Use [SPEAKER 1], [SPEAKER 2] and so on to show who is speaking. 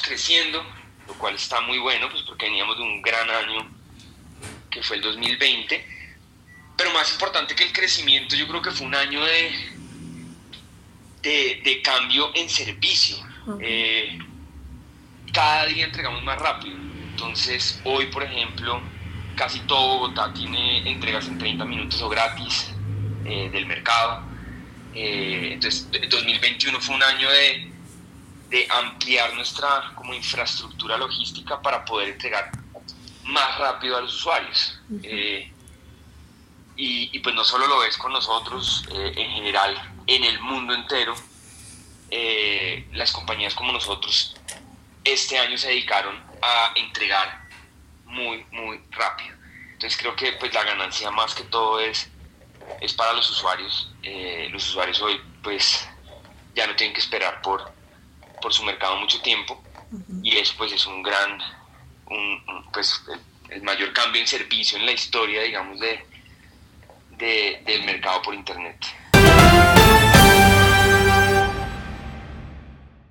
[SPEAKER 1] creciendo, lo cual está muy bueno, pues porque veníamos de un gran año que fue el 2020. Pero más importante que el crecimiento, yo creo que fue un año de, de, cambio en servicio. Eh, cada día entregamos más rápido. Entonces, hoy, por ejemplo, casi todo Bogotá tiene entregas en 30 minutos o gratis eh, del mercado. Eh, entonces, 2021 fue un año de, de, ampliar nuestra como infraestructura logística para poder entregar más rápido a los usuarios. Eh, y, pues no solo lo ves con nosotros, en general, en el mundo entero, las compañías como nosotros este año se dedicaron a entregar muy, muy rápido. Entonces creo que pues la ganancia más que todo es, es para los usuarios. Eh, los usuarios hoy pues ya no tienen que esperar por, por su mercado mucho tiempo y eso pues es un gran, un, pues el, mayor cambio en servicio en la historia digamos de, de del mercado por internet.